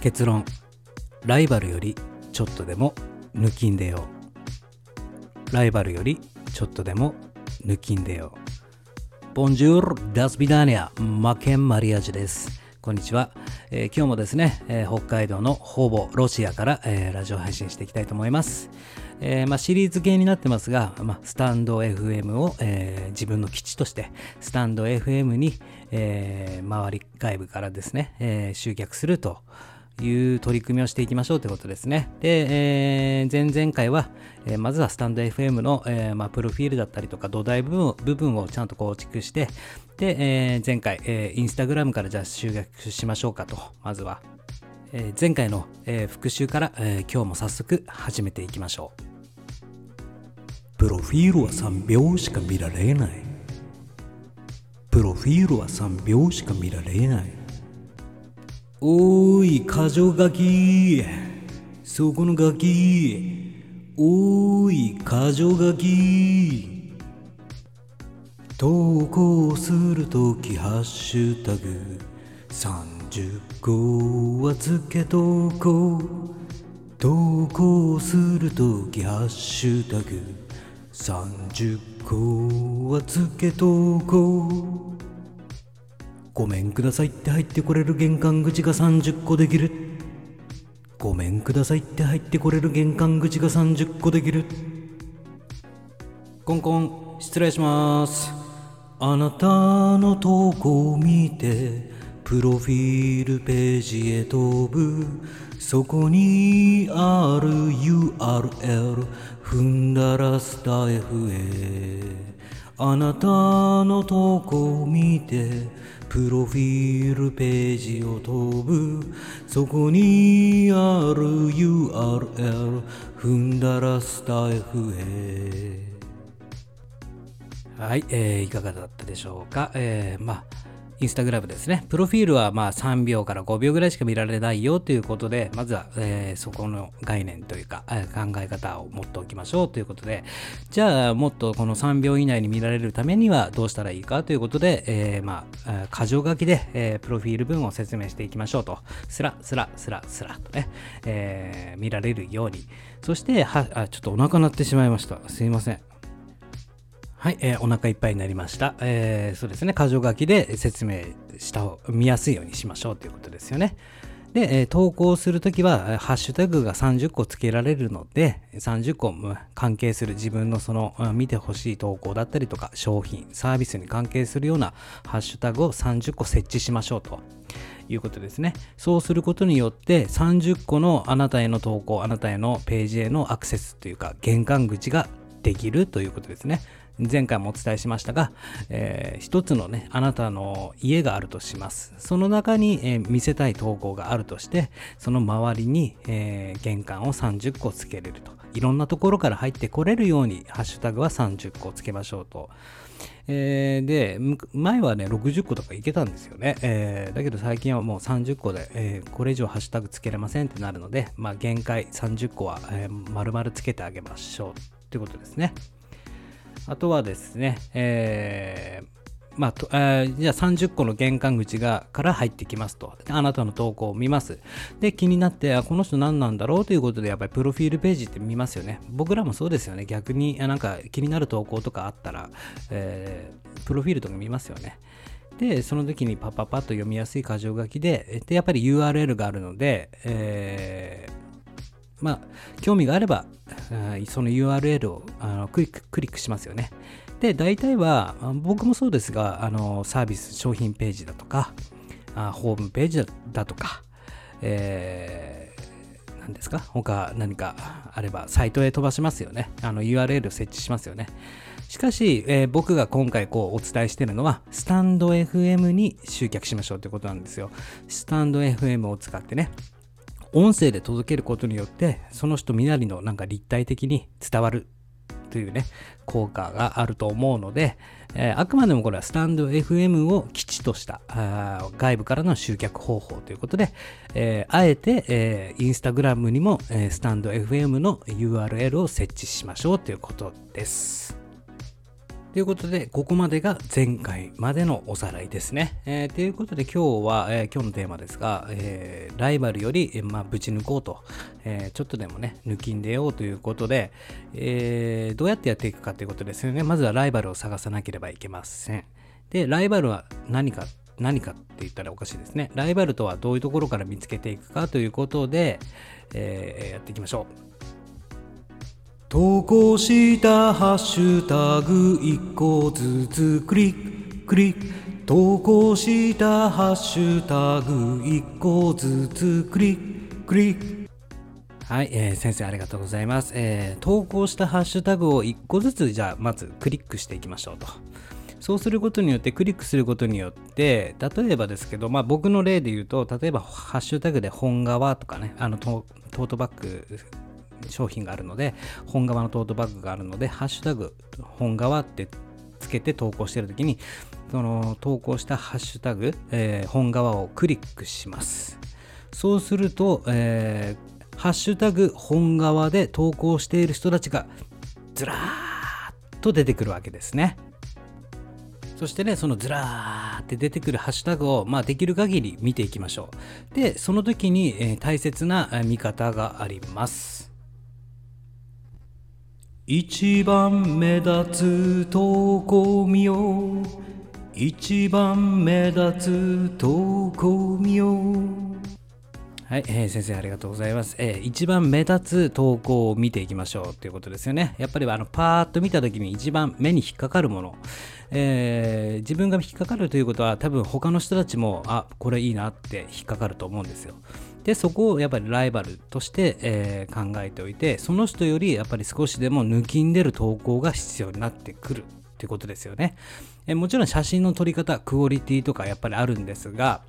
結論。ライバルよりちょっとでも抜きんでよライバルよりちょっとでも抜きんでよボンジュールダスビダーニアマケンマリアジュです。こんにちは、えー今日もですね、えー北海道のほぼロシアから、えーラジオ配信していきたいと思います、えまあ、シリーズ系になってますが、まあ、スタンド FM を、え自分の基地としてスタンド FM に、え周り外部からですね、え集客すると。いう取り組みをしていきましょうということですね。で、えー前々回は、えーまずはスタンド FM の、えーまあ、プロフィールだったりとか土台部分を部分をちゃんと構築して、で、え前回、えーインスタグラムからじゃあ集客しましょうかと、まずは。え前回の、え復習から、え今日も早速始めていきましょう。プロフィールは3秒しか見られない。プロフィールは3秒しか見られない。おーい、箇条書き。そこのガキ。おーい、箇条書き。投稿するときハッシュタグ30個はつけとこう投稿するときハッシュタグ30個はつけとこうごめんくださいって入ってこれる玄関口が30個できる。ごめんくださいって入ってこれる玄関口が30個できる。コンコン失礼します。あなたの投稿を見てプロフィールページへ飛ぶ。そこにある URL 踏んだらスタイフへあなたの投稿を見てプロフィールページを飛ぶそこにある URL 踏んだらスタイフへはい、えーいかがだったでしょうか？えーまあ、インスタグラムですね。プロフィールはまあ3秒から5秒ぐらいしか見られないよということで、まずは、えーそこの概念というか、えー考え方を持っておきましょうということで、じゃあもっとこの3秒以内に見られるためにはどうしたらいいかということで、えーまあ、えー箇条書きで、えプロフィール文を説明していきましょうと。スラスラスラスラとね、え見られるように。そして、は、あ、ちょっとお腹鳴ってしまいました。すいません。はい、えーお腹いっぱいになりました。えーそうですね、箇条書きで説明した見やすいようにしましょうということですよね。で、えー投稿するときは、ハッシュタグが30個つけられるので、30個関係する自分のその、見てほしい投稿だったりとか、商品、サービスに関係するようなハッシュタグを30個設置しましょうと。いうことですね。そうすることによって30個のあなたへの投稿、あなたへのページへのアクセスというか玄関口ができるということですね。前回もお伝えしましたが、えー一つのね、あなたの家があるとします。その中に、えー見せたい投稿があるとして、その周りに、えー玄関を30個つけれると。いろんなところから入ってこれるように、ハッシュタグは30個つけましょうと。えーで、前はね、60個とかいけたんですよね。えーだけど最近はもう30個で、えーこれ以上ハッシュタグつけれませんってなるので、まあ、限界30個は、えー丸々つけてあげましょうということですね。あとはですね、えーまあとえーじゃあ30個の玄関口がから入ってきますと。あなたの投稿を見ます。で、気になって、あこの人何なんだろうということで、やっぱりプロフィールページって見ますよね。僕らもそうですよね。逆に、なんか気になる投稿とかあったら、えープロフィールとか見ますよね。で、その時にパパパッと読みやすい箇条書きで、で、やっぱり URL があるので、えーまあ、興味があれば、その URL をあのクリックしますよね。で、大体は、僕もそうですが、あのサービス、商品ページだとか、あホームページだだとか、えー何ですか？他何かあれば、サイトへ飛ばしますよね。あの URL を設置しますよね。しかし、えー僕が今回こうお伝えしているのは、スタンド FM に集客しましょうということなんですよ。スタンド FM を使ってね。音声で届けることによってその人みなりのなんか立体的に伝わるというね効果があると思うので、えーあくまでもこれはスタンド FM を基地としたあ外部からの集客方法ということで、えーあえて、えーインスタグラムにも、えースタンド FM の URL を設置しましょうということです。ということで、ここまでが前回までのおさらいですね。えー、ということで、今日は、えー、今日のテーマですが、えー、ライバルより、えまあ、ぶち抜こうと、えちょっとでもね、抜きんでようということで、えどうやってやっていくかということですよね。まずはライバルを探さなければいけません。で、ライバルは何か、何かって言ったらおかしいですね。ライバルとはどういうところから見つけていくかということで、えやっていきましょう。投稿したハッシュタグ1個ずつクリック。クリック。投稿したハッシュタグ1個ずつクリック。クリック。はい、えー、先生ありがとうございます、えー、投稿したハッシュタグを1個ずつじゃあまずクリックしていきましょうと。そうすることによってクリックすることによって例えばですけど、まあ、僕の例で言うと例えばハッシュタグで本革とかねあのトートバッグ商品があるので、本革のトートバッグがあるので、ハッシュタグ、本革ってつけて投稿してるときに、その投稿したハッシュタグ、えー、本革をクリックします。そうすると、えー、ハッシュタグ本革で投稿している人たちがずらーっと出てくるわけですね。そしてね、そのずらーって出てくるハッシュタグを、まあ、できる限り見ていきましょう。で、その時に、えー、大切な見方があります。一番目立つ投稿見よう。一番目立つ投稿見よう。はい、えー、先生ありがとうございます、えー、一番目立つ投稿を見ていきましょうということですよね。やっぱりあのパーッと見た時に一番目に引っかかるもの、えー、自分が引っかかるということは多分他の人たちもあこれいいなって引っかかると思うんですよ。でそこをやっぱりライバルとして、えー、考えておいてその人よりやっぱり少しでも抜きんでる投稿が必要になってくる。ってことですよね、えー、もちろん写真の撮り方クオリティとかやっぱりあるんですが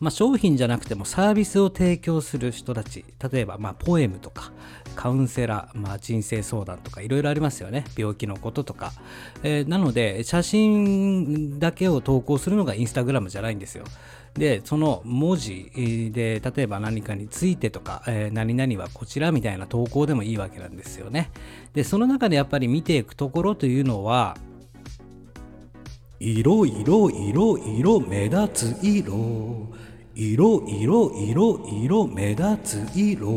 まあ、商品じゃなくてもサービスを提供する人たち例えばまポエムとかカウンセラー、まあ、人生相談とかいろいろありますよね。病気のこととか、えー、なので写真だけを投稿するのがインスタグラムじゃないんですよ。でその文字で例えば何かについてとか、えー、何々はこちらみたいな投稿でもいいわけなんですよね。でその中でやっぱり見ていくところというのは色色色色目立つ色。色色色色目立つ色。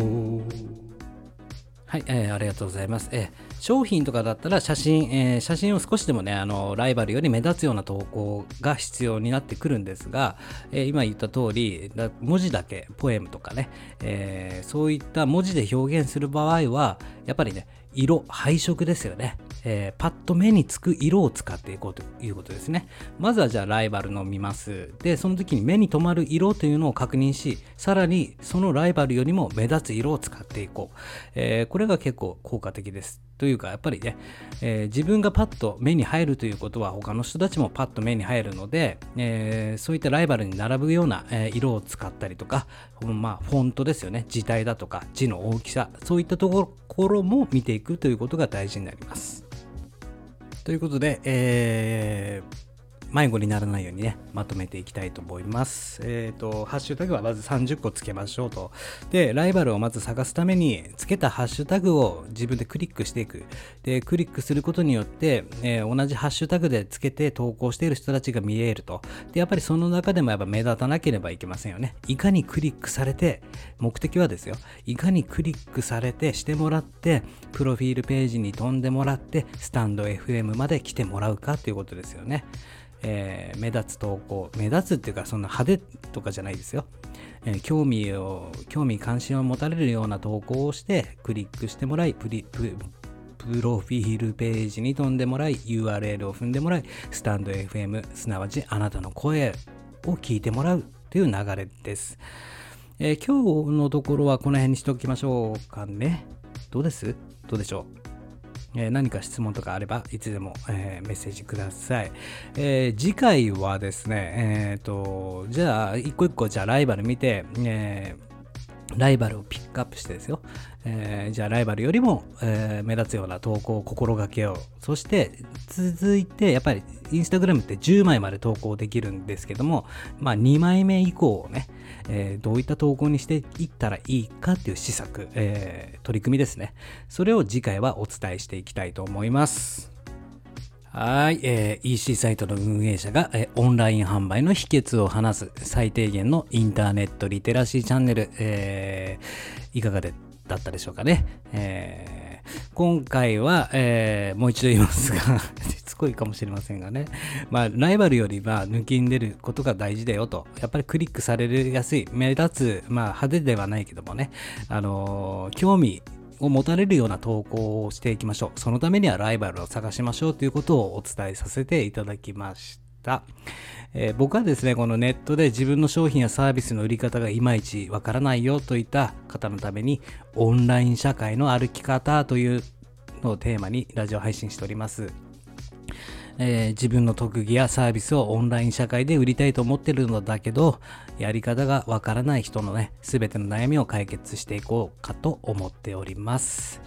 はい、えー、ありがとうございます。えー商品とかだったら写真、えー、写真を少しでもね、あの、ライバルより目立つような投稿が必要になってくるんですが、えー、今言った通り、文字だけ、ポエムとかね、えー、そういった文字で表現する場合は、やっぱりね、色、配色ですよね。えー、パッと目につく色を使っていこうということですね。まずはじゃあライバルの見ます。で、その時に目に留まる色というのを確認し、さらにそのライバルよりも目立つ色を使っていこう。えー、これが結構効果的です。というか、やっぱりね、えー、自分がパッと目に入るということは他の人たちもパッと目に入るので、えそういったライバルに並ぶような、え色を使ったりとか、まあ、フォントですよね。字体だとか、字の大きさ、そういったところも見ていくくということが大事になります。ということで、えー、迷子にならないようにね、まとめていきたいと思います。えっ、ー、と、ハッシュタグはまず30個つけましょうと。で、ライバルをまず探すために、つけたハッシュタグを自分でクリックしていく。で、クリックすることによって、えー、同じハッシュタグでつけて投稿している人たちが見えると。で、やっぱりその中でもやっぱ目立たなければいけませんよね。いかにクリックされて、目的はですよ。いかにクリックされて、してもらって、プロフィールページに飛んでもらって、スタンド FM まで来てもらうかということですよね。えー、目立つ投稿目立つっていうかそんな派手とかじゃないですよ、えー、興味を興味関心を持たれるような投稿をしてクリックしてもらいプリププロフィールページに飛んでもらい URL を踏んでもらいスタンド FM すなわちあなたの声を聞いてもらうという流れです、えー、今日のところはこの辺にしておきましょうかね。どうです？どうでしょう？え、何か質問とかあればいつでも、え、メッセージください。え、次回はですね、えっ、と、じゃあ、一個一個、じゃあライバル見て、えライバルをピックアップしてですよ、えー、じゃあライバルよりも、えー、目立つような投稿を心がけよう。そして続いてやっぱりインスタグラムって10枚まで投稿できるんですけども、まあ2枚目以降をね、えー、どういった投稿にしていったらいいかっていう施策、え取り組みですね。それを次回はお伝えしていきたいと思います。はい、えー EC サイトの運営者が、えーオンライン販売の秘訣を話す最低限のインターネットリテラシーチャンネル、えーいかがでだったでしょうかね。えー今回は、えーもう一度言いますが、こいかもしれませんがね、まあ、ライバルよりまあ抜きんでることが大事だよと、やっぱりクリックされやすい、目立つ、まあ、派手ではないけどもね、あのー興味を持たれるような投稿をしていきましょう。そのためにはライバルを探しましょうということをお伝えさせていただきました。えー僕はですね、このネットで自分の商品やサービスの売り方がいまいちわからないよといった方のために、オンライン社会の歩き方というのをテーマにラジオ配信しております。えー自分の特技やサービスをオンライン社会で売りたいと思ってるのだけど、やり方がわからない人のね、すべての悩みを解決していこうかと思っております。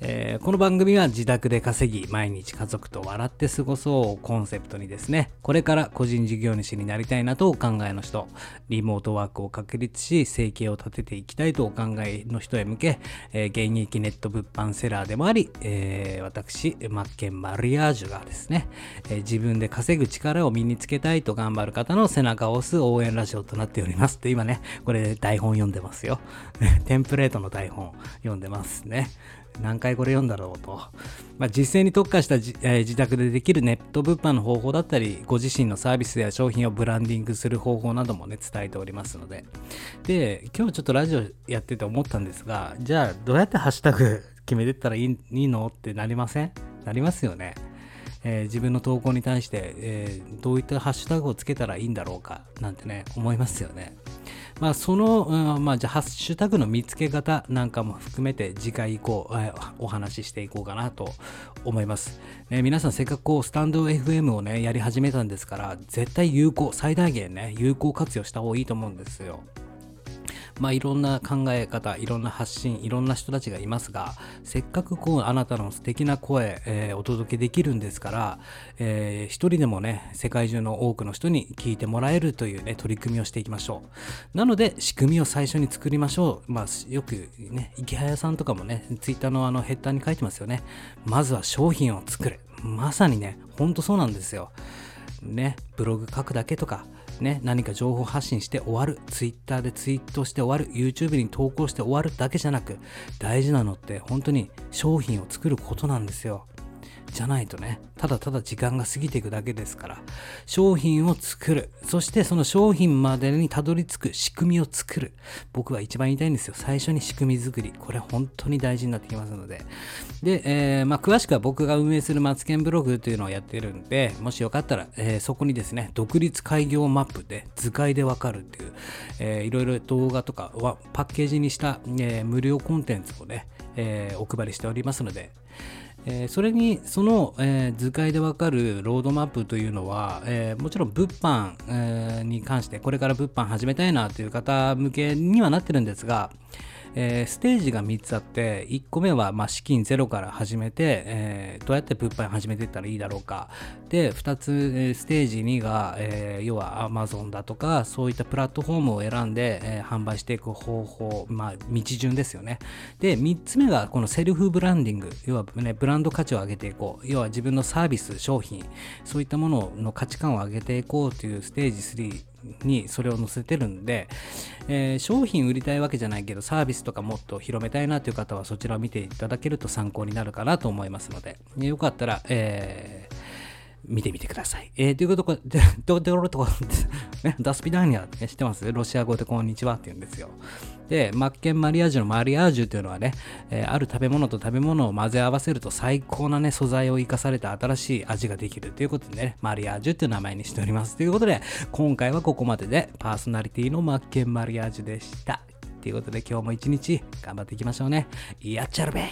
えーこの番組は自宅で稼ぎ、毎日家族と笑って過ごそうをコンセプトにですね、これから個人事業主になりたいなとお考えの人、リモートワークを確立し、生計を立てていきたいとお考えの人へ向け、えー現役ネット物販セラーでもあり、えー私、マッケンマリアージュがですね、え自分で稼ぐ力を身につけたいと頑張る方の背中を押す応援ラジオとなっております。で、今ね、これ台本読んでますよ。テンプレートの台本読んでますね。何回これ読んだろうと。まあ、実践に特化したじ、えー自宅でできるネット物販の方法だったり、ご自身のサービスや商品をブランディングする方法などもね、伝えておりますので。で、今日ちょっとラジオやってて思ったんですが、じゃあどうやってハッシュタグ決めてったらいいいいのってなりません？なりますよね。えー自分の投稿に対して、えーどういったハッシュタグをつけたらいいんだろうか？なんてね思いますよね。まあその、うんまあじゃハッシュタグの見つけ方なんかも含めて次回以降、えーお話ししていこうかなと思います。え皆さんせっかくこうスタンド FM をねやり始めたんですから絶対有効最大限ね有効活用した方がいいと思うんですよ。まあいろんな考え方、いろんな発信、いろんな人たちがいますが、せっかくこうあなたの素敵な声、えーお届けできるんですから、えー一人でもね、世界中の多くの人に聞いてもらえるというね、取り組みをしていきましょう。なので、仕組みを最初に作りましょう。まあよくね、池早さんとかもね、ツイッターのあのヘッダーに書いてますよね。まずは商品を作る。まさにね、ほんとそうなんですよ。ね、ブログ書くだけとか、ね、何か情報発信して終わる、Twitter でツイートして終わる、YouTube に投稿して終わるだけじゃなく、大事なのって本当に商品を作ることなんですよ。じゃないとね、ただただ時間が過ぎていくだけですから、商品を作る。そしてその商品までにたどり着く仕組みを作る。僕は一番言いたいんですよ。最初に仕組み作り。これ本当に大事になってきますので。で、えーまあ、詳しくは僕が運営するマツケンブログというのをやってるんで、もしよかったら、えーそこにですね、独立開業マップで図解でわかるっていう、えーいろいろ動画とかはパッケージにした、えー無料コンテンツをね、えーお配りしておりますので、えーそれにその、えー図解でわかるロードマップというのは、えーもちろん物販、えーに関してこれから物販始めたいなという方向けにはなってるんですが、えーステージが3つあって1個目はまあ資金ゼロから始めて、えーどうやって物販始めていったらいいだろうか。で2つ、えステージ2が、えー要は Amazon だとかそういったプラットフォームを選んで、えー販売していく方法まあ道順ですよね。で3つ目がこのセルフブランディング。要はねブランド価値を上げていこう。要は自分のサービス商品そういったものの価値観を上げていこうというステージ3にそれを載せてるんで、えー商品売りたいわけじゃないけどサービスとかもっと広めたいなという方はそちらを見ていただけると参考になるかなと思いますので、ねよかったら、えー見てみてください。えーということで、どうでろとか、ね、ダスピダーニャ、ね、知ってます？ロシア語でこんにちはって言うんですよ。で、マッケンマリアージュのマリアージュというのはね、えーある食べ物と食べ物を混ぜ合わせると最高なね、素材を生かされた新しい味ができるということでね、マリアージュという名前にしております。ということで、今回はここまでで、パーソナリティのマッケンマリアージュでした。ということで、今日も一日頑張っていきましょうね。やっちゃるべ